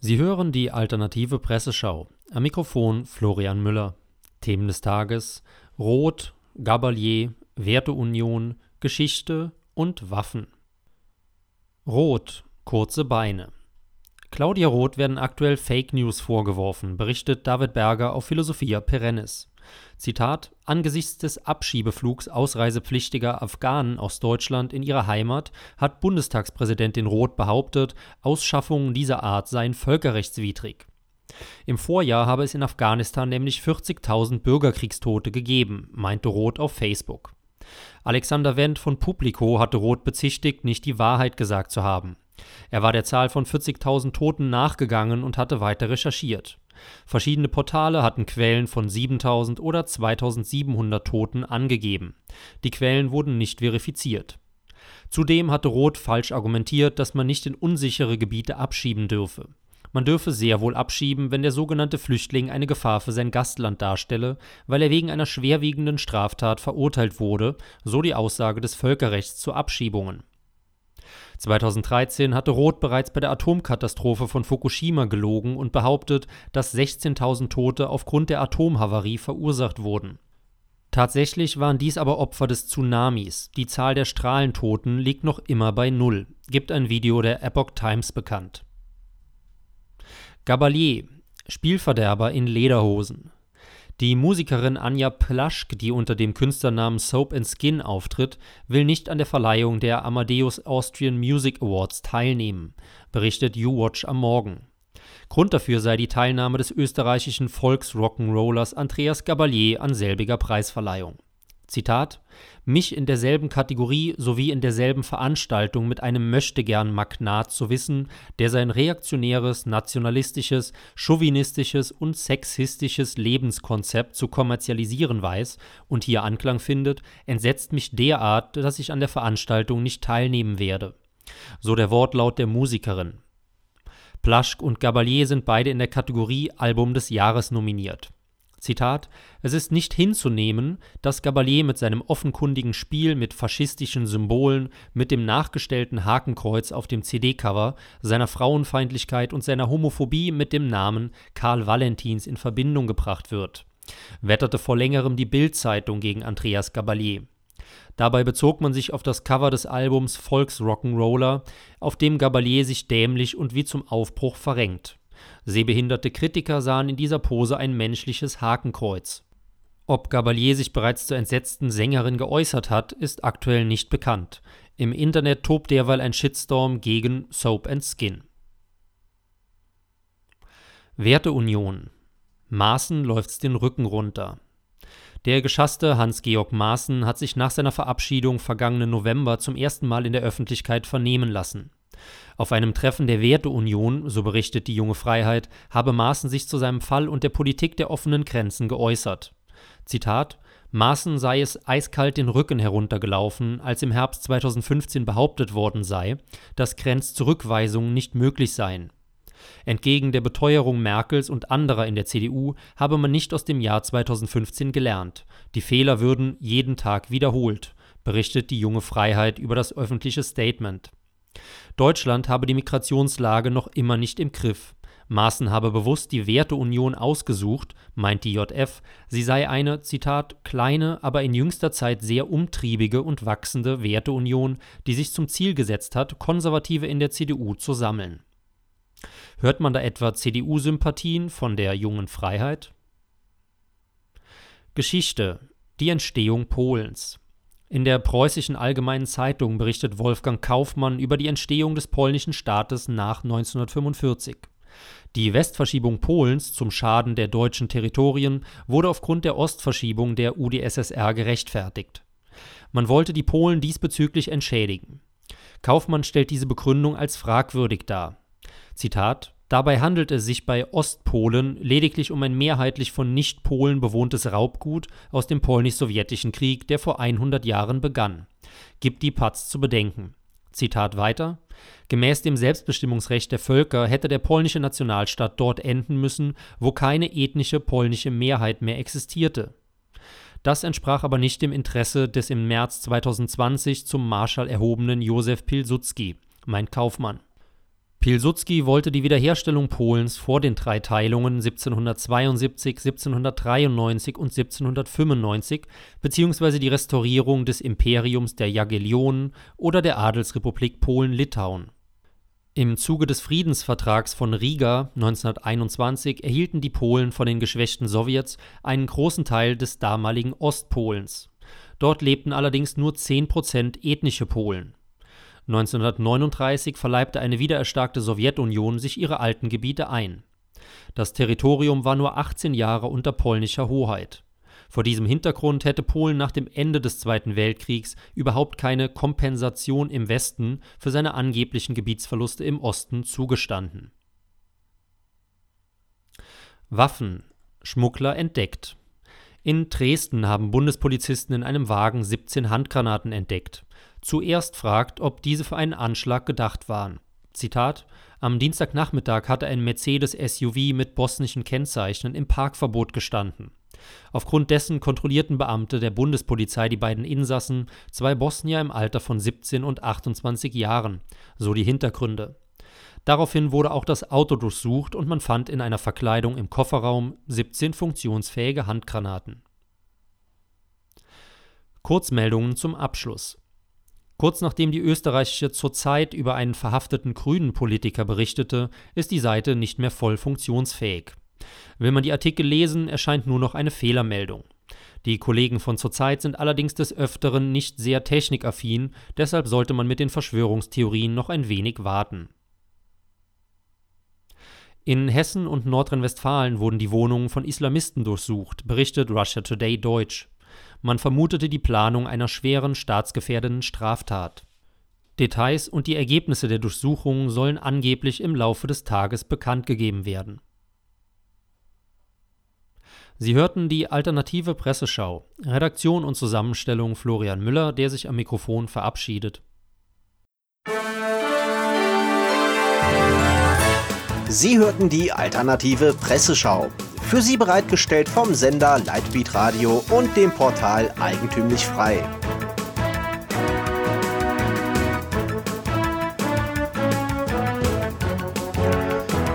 Sie hören die alternative Presseschau. Am Mikrofon Florian Müller. Themen des Tages: Rot, Gabalier, Werteunion, Geschichte und Waffen. Rot, kurze Beine. Claudia Roth werden aktuell Fake News vorgeworfen, berichtet David Berger auf Philosophia Perennis. Zitat: Angesichts des Abschiebeflugs ausreisepflichtiger Afghanen aus Deutschland in ihre Heimat hat Bundestagspräsidentin Roth behauptet, Ausschaffungen dieser Art seien völkerrechtswidrig. Im Vorjahr habe es in Afghanistan nämlich 40.000 Bürgerkriegstote gegeben, meinte Roth auf Facebook. Alexander Wendt von Publico hatte Roth bezichtigt, nicht die Wahrheit gesagt zu haben. Er war der Zahl von 40.000 Toten nachgegangen und hatte weiter recherchiert. Verschiedene Portale hatten Quellen von 7000 oder 2700 Toten angegeben. Die Quellen wurden nicht verifiziert. Zudem hatte Roth falsch argumentiert, dass man nicht in unsichere Gebiete abschieben dürfe. Man dürfe sehr wohl abschieben, wenn der sogenannte Flüchtling eine Gefahr für sein Gastland darstelle, weil er wegen einer schwerwiegenden Straftat verurteilt wurde, so die Aussage des Völkerrechts zu Abschiebungen. 2013 hatte Roth bereits bei der Atomkatastrophe von Fukushima gelogen und behauptet, dass 16.000 Tote aufgrund der Atomhavarie verursacht wurden. Tatsächlich waren dies aber Opfer des Tsunamis. Die Zahl der Strahlentoten liegt noch immer bei Null, gibt ein Video der Epoch Times bekannt. Gabalier, Spielverderber in Lederhosen. Die Musikerin Anja Plaschk, die unter dem Künstlernamen Soap and Skin auftritt, will nicht an der Verleihung der Amadeus Austrian Music Awards teilnehmen, berichtet YouWatch am Morgen. Grund dafür sei die Teilnahme des österreichischen Volksrock'n'Rollers Andreas Gabalier an selbiger Preisverleihung Zitat, mich in derselben Kategorie sowie in derselben Veranstaltung mit einem Möchtegern-Magnat zu wissen, der sein reaktionäres, nationalistisches, chauvinistisches und sexistisches Lebenskonzept zu kommerzialisieren weiß und hier Anklang findet, entsetzt mich derart, dass ich an der Veranstaltung nicht teilnehmen werde. So der Wortlaut der Musikerin. Plaschk und Gabalier sind beide in der Kategorie Album des Jahres nominiert Zitat: Es ist nicht hinzunehmen, dass Gabalier mit seinem offenkundigen Spiel mit faschistischen Symbolen, mit dem nachgestellten Hakenkreuz auf dem CD-Cover, seiner Frauenfeindlichkeit und seiner Homophobie mit dem Namen Karl Valentins in Verbindung gebracht wird, wetterte vor längerem die Bild-Zeitung gegen Andreas Gabalier. Dabei bezog man sich auf das Cover des Albums Volksrock'n'Roller, auf dem Gabalier sich dämlich und wie zum Aufbruch verrenkt Sehbehinderte Kritiker sahen in dieser Pose ein menschliches Hakenkreuz. Ob Gabalier sich bereits zur entsetzten Sängerin geäußert hat, ist aktuell nicht bekannt. Im Internet tobt derweil ein Shitstorm gegen Soap and Skin. Werteunion. Maaßen läuft's den Rücken runter. Der geschasste Hans-Georg Maaßen hat sich nach seiner Verabschiedung vergangenen November zum ersten Mal in der Öffentlichkeit vernehmen lassen. Auf einem Treffen der Werteunion, so berichtet die junge Freiheit, habe Maaßen sich zu seinem Fall und der Politik der offenen Grenzen geäußert. Zitat Maaßen sei es eiskalt den Rücken heruntergelaufen, als im Herbst 2015 behauptet worden sei, dass Grenzzurückweisungen nicht möglich seien. Entgegen der Beteuerung Merkels und anderer in der CDU habe man nicht aus dem Jahr 2015 gelernt. Die Fehler würden jeden Tag wiederholt, berichtet die junge Freiheit über das öffentliche Statement. Deutschland habe die Migrationslage noch immer nicht im Griff. Maaßen habe bewusst die Werteunion ausgesucht, meint die JF, sie sei eine, Zitat, kleine, aber in jüngster Zeit sehr umtriebige und wachsende Werteunion, die sich zum Ziel gesetzt hat, Konservative in der CDU zu sammeln. Hört man da etwa CDU-Sympathien von der jungen Freiheit? Geschichte Die Entstehung Polens in der Preußischen Allgemeinen Zeitung berichtet Wolfgang Kaufmann über die Entstehung des polnischen Staates nach 1945. Die Westverschiebung Polens zum Schaden der deutschen Territorien wurde aufgrund der Ostverschiebung der UdSSR gerechtfertigt. Man wollte die Polen diesbezüglich entschädigen. Kaufmann stellt diese Begründung als fragwürdig dar. Zitat Dabei handelt es sich bei Ostpolen lediglich um ein mehrheitlich von Nicht-Polen bewohntes Raubgut aus dem polnisch-sowjetischen Krieg, der vor 100 Jahren begann, gibt die Paz zu bedenken. Zitat weiter: Gemäß dem Selbstbestimmungsrecht der Völker hätte der polnische Nationalstaat dort enden müssen, wo keine ethnische polnische Mehrheit mehr existierte. Das entsprach aber nicht dem Interesse des im März 2020 zum Marschall erhobenen Józef Pilsudski, meint Kaufmann. Pilsudski wollte die Wiederherstellung Polens vor den drei Teilungen 1772, 1793 und 1795 bzw. die Restaurierung des Imperiums der Jagiellonen oder der Adelsrepublik Polen-Litauen. Im Zuge des Friedensvertrags von Riga 1921 erhielten die Polen von den geschwächten Sowjets einen großen Teil des damaligen Ostpolens. Dort lebten allerdings nur 10 Prozent ethnische Polen 1939 verleibte eine wiedererstarkte Sowjetunion sich ihre alten Gebiete ein. Das Territorium war nur 18 Jahre unter polnischer Hoheit. Vor diesem Hintergrund hätte Polen nach dem Ende des Zweiten Weltkriegs überhaupt keine Kompensation im Westen für seine angeblichen Gebietsverluste im Osten zugestanden. Waffen Schmuggler entdeckt. In Dresden haben Bundespolizisten in einem Wagen 17 Handgranaten entdeckt zuerst fragt, ob diese für einen Anschlag gedacht waren. Zitat: Am Dienstagnachmittag hatte ein Mercedes-SUV mit bosnischen Kennzeichen im Parkverbot gestanden. Aufgrund dessen kontrollierten Beamte der Bundespolizei die beiden Insassen, zwei Bosnier im Alter von 17 und 28 Jahren, so die Hintergründe. Daraufhin wurde auch das Auto durchsucht und man fand in einer Verkleidung im Kofferraum 17 funktionsfähige Handgranaten. Kurzmeldungen zum Abschluss. Kurz nachdem die österreichische Zurzeit über einen verhafteten grünen Politiker berichtete, ist die Seite nicht mehr voll funktionsfähig. Will man die Artikel lesen, erscheint nur noch eine Fehlermeldung. Die Kollegen von Zurzeit sind allerdings des Öfteren nicht sehr technikaffin, deshalb sollte man mit den Verschwörungstheorien noch ein wenig warten. In Hessen und Nordrhein-Westfalen wurden die Wohnungen von Islamisten durchsucht, berichtet Russia Today Deutsch. Man vermutete die Planung einer schweren staatsgefährdenden Straftat. Details und die Ergebnisse der Durchsuchungen sollen angeblich im Laufe des Tages bekannt gegeben werden. Sie hörten die alternative Presseschau. Redaktion und Zusammenstellung Florian Müller, der sich am Mikrofon verabschiedet. Sie hörten die alternative Presseschau. Für Sie bereitgestellt vom Sender Lightbeat Radio und dem Portal Eigentümlich Frei.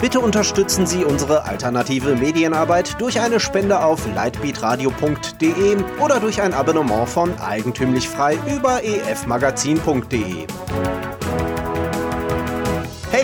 Bitte unterstützen Sie unsere alternative Medienarbeit durch eine Spende auf lightbeatradio.de oder durch ein Abonnement von Eigentümlich Frei über efmagazin.de.